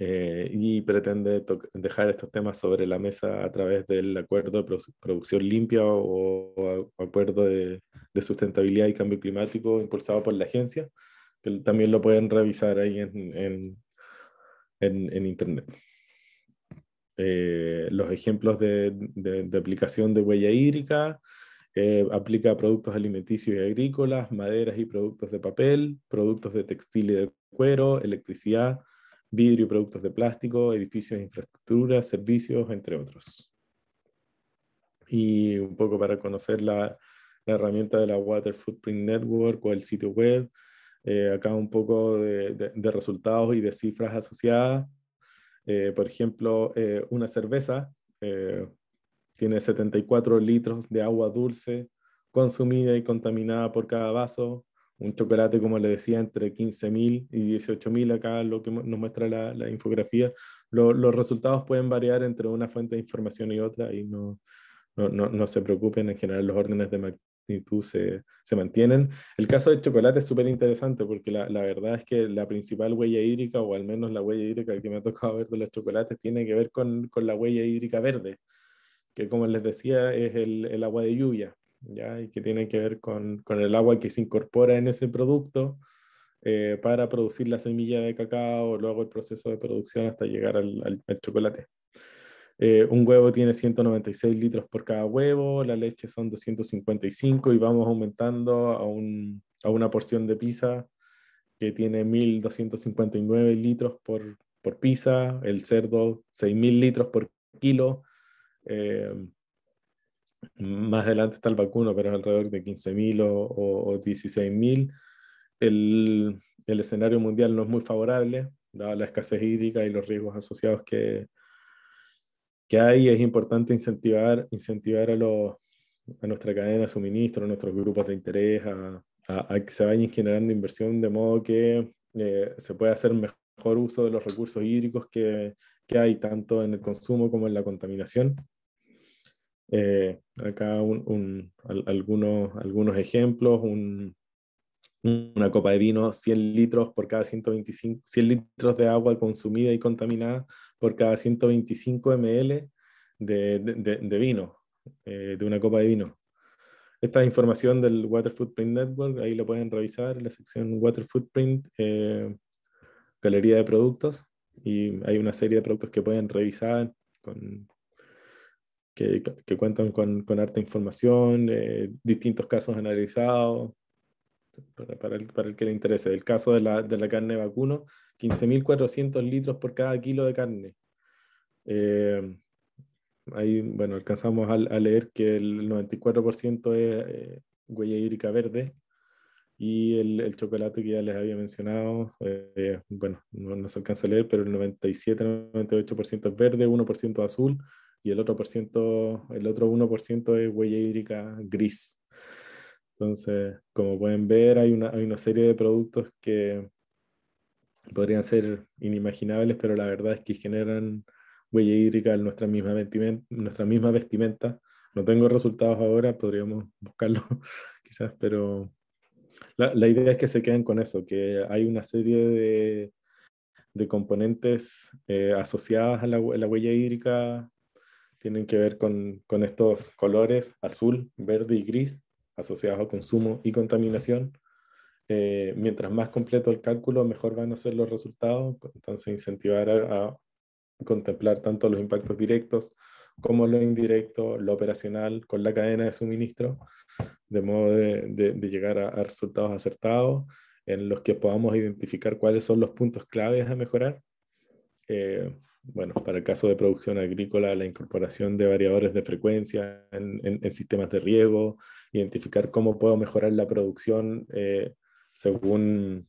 eh, y pretende dejar estos temas sobre la mesa a través del acuerdo de producción limpia o, acuerdo de, sustentabilidad y cambio climático impulsado por la agencia, que también lo pueden revisar ahí en, en, Internet. Eh, los ejemplos de, aplicación de huella hídrica, eh, aplica productos alimenticios y agrícolas, maderas y productos de papel, productos de textil y de cuero, electricidad, vidrio y productos de plástico, edificios infraestructuras, servicios, entre otros. Y un poco para conocer la, herramienta de la Water Footprint Network o el sitio web, eh, acá un poco de, resultados y de cifras asociadas. Eh, por ejemplo, eh, una cerveza tiene 74 litros de agua dulce consumida y contaminada por cada vaso, un chocolate, como le decía, entre 15.000 y 18.000 acá, lo que nos muestra la, la infografía. los resultados pueden variar entre una fuente de información y otra y no, no, no, se preocupen, en general los órdenes de magnitud se, se mantienen. El caso del chocolate es súper interesante porque la, la, verdad es que la principal huella hídrica, o al menos la huella hídrica que me ha tocado ver de los chocolates, tiene que ver con, con la huella hídrica verde, que como les decía es el, el agua de lluvia. ¿Ya? y que tiene que ver con, con, el agua que se incorpora en ese producto eh, para producir la semilla de cacao, luego el proceso de producción hasta llegar al, chocolate. Eh, un huevo tiene 196 litros por cada huevo, la leche son 255 y vamos aumentando a, un, a una porción de pizza que tiene 1259 litros por, por pizza, el cerdo 6000 litros por kilo. Eh, más adelante está el vacuno, pero es alrededor de 15.000 o, o, 16.000. El, el, escenario mundial no es muy favorable, dada la escasez hídrica y los riesgos asociados que, que hay. Es importante incentivar, incentivar a, los, a nuestra cadena de suministro, a nuestros grupos de interés, a, a, que se vayan generando inversión de modo que eh, se pueda hacer mejor uso de los recursos hídricos que, que hay tanto en el consumo como en la contaminación. Eh, acá un, algunos, algunos ejemplos, una copa de vino, 100 litros por cada 125, 100 litros de agua consumida y contaminada por cada 125 ml de, de, vino, eh, de una copa de vino. Esta información del Water Footprint Network, ahí lo pueden revisar en la sección Water Footprint, eh, Galería de Productos, y hay una serie de productos que pueden revisar con, que, cuentan con, con, harta información, eh, distintos casos analizados, para, el, para, el, que le interese. El caso de la, de la carne vacuno, 15.400 litros por cada kilo de carne. Eh, ahí, bueno, alcanzamos a, leer que el 94% es eh, huella hídrica verde y el, el, chocolate que ya les había mencionado, bueno, no, no, se alcanza a leer, pero el 97-98% es verde, 1% azul y el otro, por ciento, el otro 1% es huella hídrica gris. Entonces, como pueden ver, hay una, hay una serie de productos que podrían ser inimaginables, pero la verdad es que generan huella hídrica en nuestra misma vestimenta. Nuestra misma vestimenta. No tengo resultados ahora, podríamos buscarlo quizás, pero la, la, idea es que se queden con eso, que hay una serie de, de componentes eh, asociadas a la, a la, huella hídrica tienen que ver con, con, estos colores azul, verde y gris asociados a consumo y contaminación. Eh, mientras más completo el cálculo, mejor van a ser los resultados. Entonces, incentivar a, contemplar tanto los impactos directos como lo indirecto, lo operacional, con la cadena de suministro, de modo de, llegar a, resultados acertados en los que podamos identificar cuáles son los puntos claves a mejorar. Eh, bueno, para el caso de producción agrícola, la incorporación de variadores de frecuencia en, sistemas de riego, identificar cómo puedo mejorar la producción eh, según,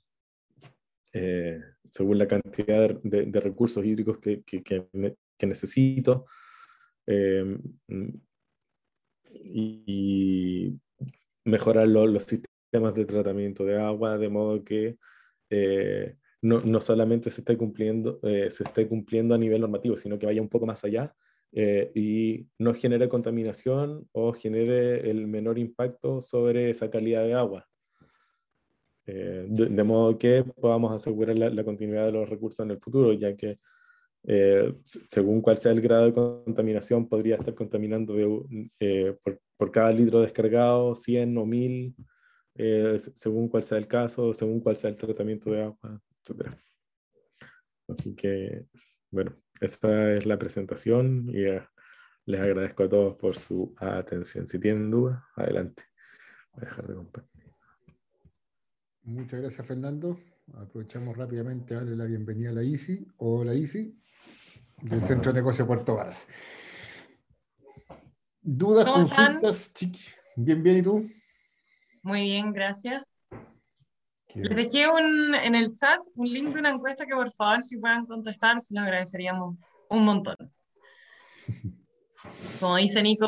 eh, según la cantidad de, recursos hídricos que, necesito. Eh, y, mejorar los sistemas de tratamiento de agua de modo que no, no, solamente se esté, cumpliendo, eh, se esté cumpliendo a nivel normativo, sino que vaya un poco más allá y no genere contaminación o genere el menor impacto sobre esa calidad de agua. De, modo que podamos asegurar la, continuidad de los recursos en el futuro, ya que eh, según cuál sea el grado de contaminación, podría estar contaminando eh, por, cada litro descargado 100 o 1000, eh, según cuál sea el caso, según cuál sea el tratamiento de agua, etc. Así que, bueno, esa es la presentación y les agradezco a todos por su atención. Si tienen dudas, adelante. Voy a dejar de compartir. Muchas gracias, Fernando. Aprovechamos rápidamente a darle la bienvenida a la ICI. Hola, ICI del Centro de Negocio Puerto Varas. ¿Dudas, consultas, chiqui? Bien, bien, ¿y tú? Muy bien, gracias. Les dejé un, en el chat un link de una encuesta que por favor si puedan contestar, se lo agradeceríamos un montón. Como dice Nico,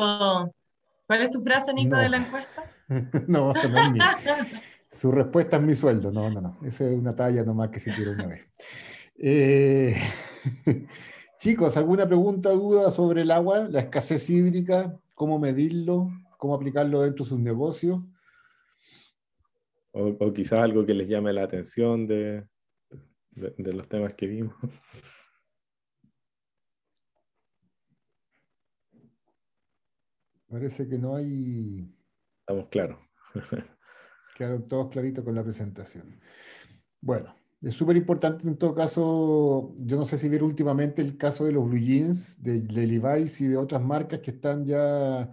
¿cuál es tu frase, Nico, de la encuesta? no, no es mi. Su respuesta es mi sueldo. No, no, no. Esa es una talla nomás que se quiere una vez. Eh... Chicos, ¿alguna pregunta, duda sobre el agua, la escasez hídrica, cómo medirlo, cómo aplicarlo dentro de sus negocios? O, quizás algo que les llame la atención de, de, los temas que vimos. Parece que no hay... Estamos claros. Quedaron todos claritos con la presentación. Bueno, es súper importante en todo caso, yo no sé si ver últimamente el caso de los blue jeans, de, Levi's y de otras marcas que están ya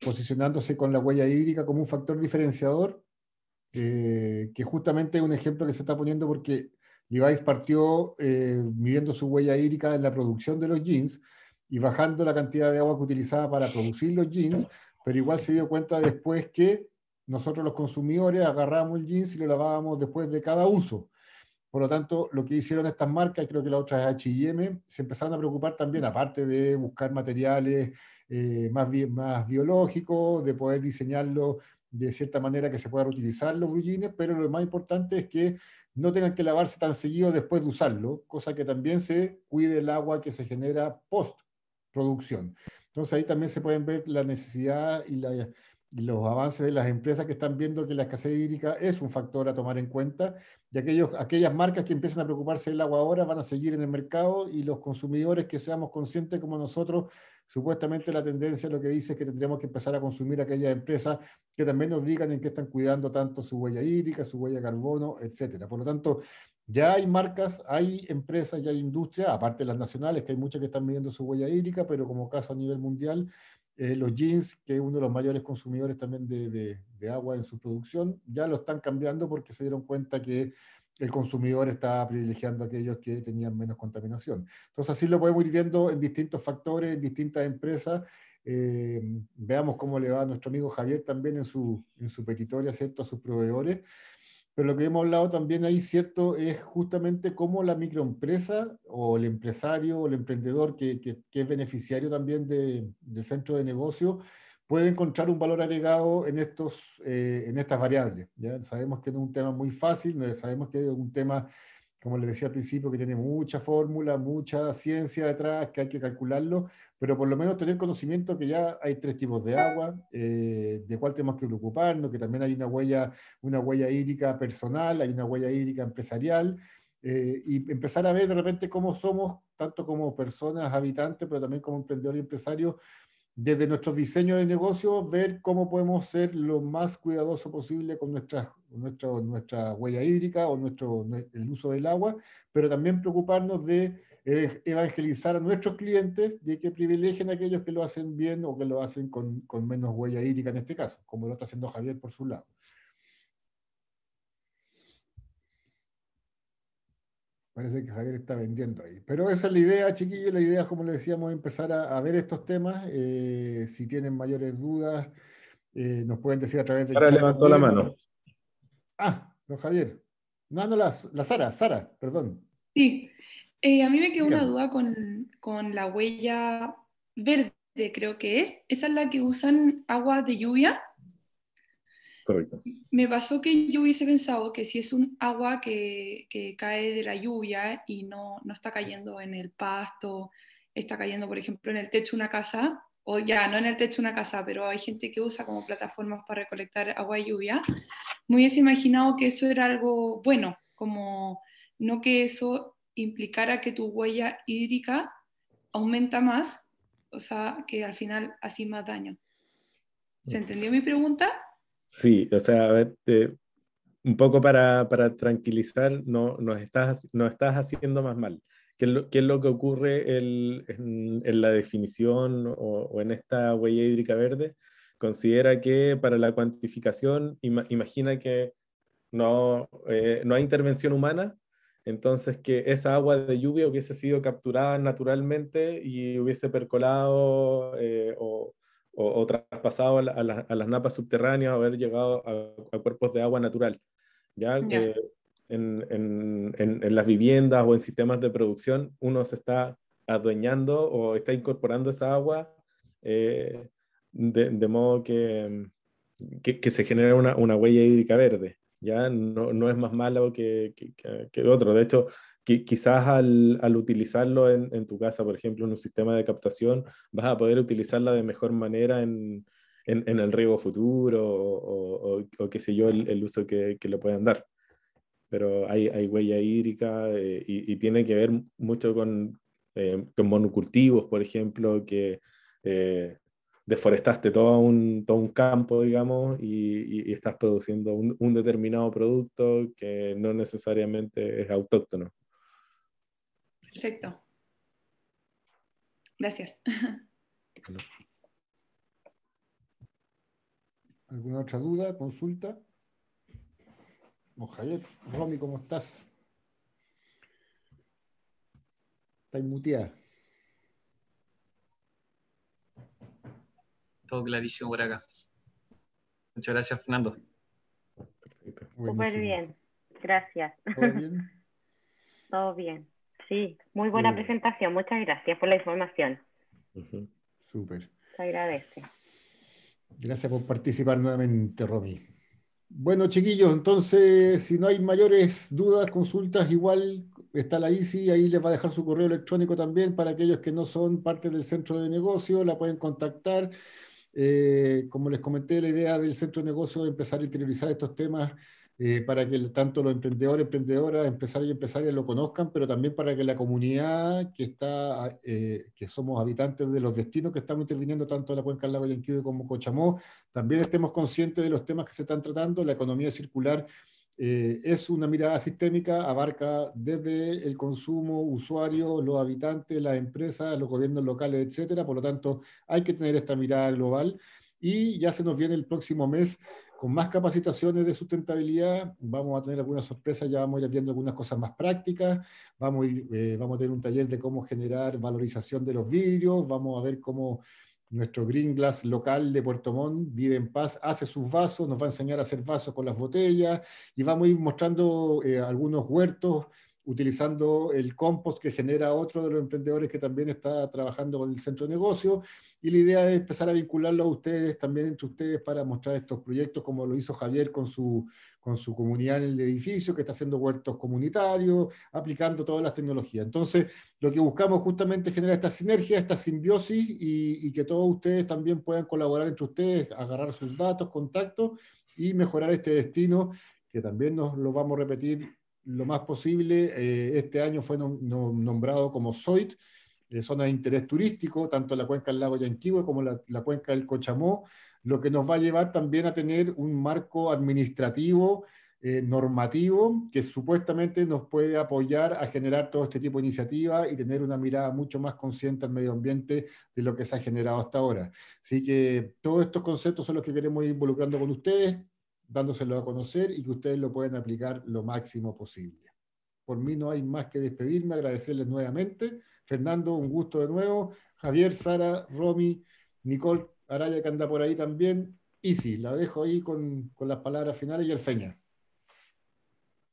posicionándose con la huella hídrica como un factor diferenciador, eh, que justamente es un ejemplo que se está poniendo porque Levi's partió eh, midiendo su huella hídrica en la producción de los jeans y bajando la cantidad de agua que utilizaba para producir los jeans, pero igual se dio cuenta después que nosotros los consumidores agarrábamos el jeans y lo lavábamos después de cada uso. Por lo tanto, lo que hicieron estas marcas, creo que la otra es HM, se empezaron a preocupar también, aparte de buscar materiales eh, más, más biológicos, de poder diseñarlo de cierta manera que se pueda reutilizar los blue pero lo más importante es que no tengan que lavarse tan seguido después de usarlo, cosa que también se cuide el agua que se genera post producción. Entonces ahí también se pueden ver la necesidad y la, los avances de las empresas que están viendo que la escasez hídrica es un factor a tomar en cuenta y aquellos, aquellas marcas que empiezan a preocuparse del agua ahora van a seguir en el mercado y los consumidores que seamos conscientes como nosotros, supuestamente la tendencia lo que dice es que tendremos que empezar a consumir aquellas empresas que también nos digan en qué están cuidando tanto su huella hídrica, su huella de carbono, etcétera. Por lo tanto, ya hay marcas, hay empresas, ya hay industria, aparte de las nacionales, que hay muchas que están midiendo su huella hídrica, pero como caso a nivel mundial, eh, los jeans, que es uno de los mayores consumidores también de, agua en su producción, ya lo están cambiando porque se dieron cuenta que el consumidor está privilegiando a aquellos que tenían menos contaminación. Entonces así lo podemos ir viendo en distintos factores, en distintas empresas. Eh, veamos cómo le va a nuestro amigo Javier también en su, en su petitoria, ¿cierto? A sus proveedores. Pero lo que hemos hablado también ahí, ¿cierto? Es justamente cómo la microempresa o el empresario o el emprendedor que, que, es beneficiario también de, del centro de negocio puede encontrar un valor agregado en, estos, eh, en estas variables. ¿ya? Sabemos que no es un tema muy fácil, sabemos que es un tema como les decía al principio, que tiene mucha fórmula, mucha ciencia detrás, que hay que calcularlo, pero por lo menos tener conocimiento que ya hay tres tipos de agua, eh, de cuál tenemos que preocuparnos, que también hay una huella, una huella hídrica personal, hay una huella hídrica empresarial, eh, y empezar a ver de repente cómo somos, tanto como personas habitantes, pero también como emprendedores y empresarios, desde nuestro diseño de negocio, ver cómo podemos ser lo más cuidadoso posible con nuestra, nuestra, nuestra huella hídrica o nuestro, el uso del agua, pero también preocuparnos de evangelizar a nuestros clientes de que privilegien a aquellos que lo hacen bien o que lo hacen con, con menos huella hídrica en este caso, como lo está haciendo Javier por su lado. Parece que Javier está vendiendo ahí. Pero esa es la idea, chiquillos. La idea, como le decíamos, empezar a, ver estos temas. Eh, si tienen mayores dudas, eh, nos pueden decir a través de... Sara levantó la mano. Ah, don Javier. No, no, la, la Sara, Sara, perdón. Sí, eh, a mí me quedó una duda con, con, la huella verde, creo que es. ¿Esa es la que usan agua de lluvia? Correcto. Me pasó que yo hubiese pensado que si es un agua que, que cae de la lluvia y no, no, está cayendo en el pasto, está cayendo, por ejemplo, en el techo de una casa, o ya no en el techo de una casa, pero hay gente que usa como plataformas para recolectar agua de lluvia, me hubiese imaginado que eso era algo bueno, como no que eso implicara que tu huella hídrica aumenta más, o sea, que al final así más daño. ¿Se entendió mi pregunta? Sí, o sea, a ver, un poco para, para tranquilizar, no, no, estás, no estás haciendo más mal. ¿Qué es lo, qué es lo que ocurre en, en, la definición o, o, en esta huella hídrica verde? Considera que para la cuantificación, imagina que no, eh, no hay intervención humana, entonces que esa agua de lluvia hubiese sido capturada naturalmente y hubiese percolado eh, o, o, traspasado a, las napas subterráneas o haber llegado a, cuerpos de agua natural. Ya en, en, en, las viviendas o en sistemas de producción uno se está adueñando o está incorporando esa agua eh, de, de, modo que, que, que se genera una, una, huella hídrica verde. Ya no, no es más malo que, que, otro. De hecho, quizás al, al utilizarlo en, en, tu casa, por ejemplo, en un sistema de captación, vas a poder utilizarla de mejor manera en, en, el riego futuro o, o, qué sé yo, el, el uso que, que, le puedan dar. Pero hay, hay huella hídrica eh, y, y, tiene que ver mucho con, eh, con monocultivos, por ejemplo, que eh, deforestaste todo un, todo un campo, digamos, y, y estás produciendo un, un, determinado producto que no necesariamente es autóctono. Perfecto. Gracias. ¿Alguna otra duda, consulta? Javier, Romy, ¿cómo estás? Estás muteada. Todo clarísimo por acá. Muchas gracias, Fernando. Súper bien, gracias. ¿Todo bien? Todo bien. Sí, muy buena presentación. Muchas gracias por la información. Súper. Se agradece. Gracias por participar nuevamente, Romy. Bueno, chiquillos, entonces, si no hay mayores dudas, consultas, igual está la ICI, ahí les va a dejar su correo electrónico también para aquellos que no son parte del centro de negocio, la pueden contactar. Eh, como les comenté, la idea del centro de negocio es empezar a interiorizar estos temas eh, para que tanto los emprendedores, emprendedoras, empresarios y empresarias lo conozcan, pero también para que la comunidad que está, eh, que somos habitantes de los destinos que estamos interviniendo tanto en la cuenca del lago Yanquihue como Cochamó, también estemos conscientes de los temas que se están tratando. La economía circular eh, es una mirada sistémica, abarca desde el consumo, usuario, los habitantes, las empresas, los gobiernos locales, etcétera. Por lo tanto, hay que tener esta mirada global. Y ya se nos viene el próximo mes con más capacitaciones de sustentabilidad, vamos a tener algunas sorpresas, ya vamos a ir viendo algunas cosas más prácticas, vamos a, eh, vamos a tener un taller de cómo generar valorización de los vidrios, vamos a ver cómo nuestro Green Glass local de Puerto Montt, Vive en Paz, hace sus vasos, nos va a enseñar a hacer vasos con las botellas y vamos a ir mostrando eh, algunos huertos utilizando el compost que genera otro de los emprendedores que también está trabajando con el centro de negocio. Y la idea es empezar a vincularlo a ustedes, también entre ustedes, para mostrar estos proyectos, como lo hizo Javier con su, con su comunidad en el edificio, que está haciendo huertos comunitarios, aplicando todas las tecnologías. Entonces, lo que buscamos justamente es generar esta sinergia, esta simbiosis, y, y que todos ustedes también puedan colaborar entre ustedes, agarrar sus datos, contactos, y mejorar este destino, que también nos lo vamos a repetir lo más posible. Eh, este año fue nombrado como SOIT, zonas de interés turístico, tanto la cuenca del lago Yanquihue como la, cuenca del Cochamó, lo que nos va a llevar también a tener un marco administrativo eh, normativo que supuestamente nos puede apoyar a generar todo este tipo de iniciativas y tener una mirada mucho más consciente al medio ambiente de lo que se ha generado hasta ahora. Así que todos estos conceptos son los que queremos ir involucrando con ustedes, dándoselo a conocer y que ustedes lo pueden aplicar lo máximo posible. Por mí no hay más que despedirme, agradecerles nuevamente. Fernando, un gusto de nuevo. Javier, Sara, Romy, Nicole Araya que anda por ahí también. Y sí, la dejo ahí con, con las palabras finales y el Feña.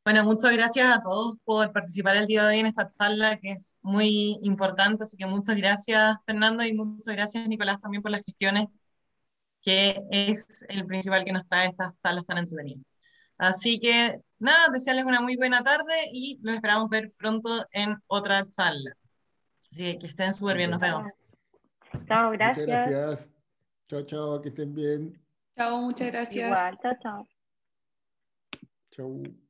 Bueno, muchas gracias a todos por participar el día de hoy en esta charla que es muy importante, así que muchas gracias Fernando y muchas gracias Nicolás también por las gestiones, que es el principal que nos trae estas charlas tan entretenidas. Así que nada, desearles una muy buena tarde y los esperamos ver pronto en otra charla. Así que estén súper bien, nos vemos. Chao, gracias. Muchas gracias. Chao, chao, que estén bien. Chao, muchas gracias. Igual, chao, chao. Chao.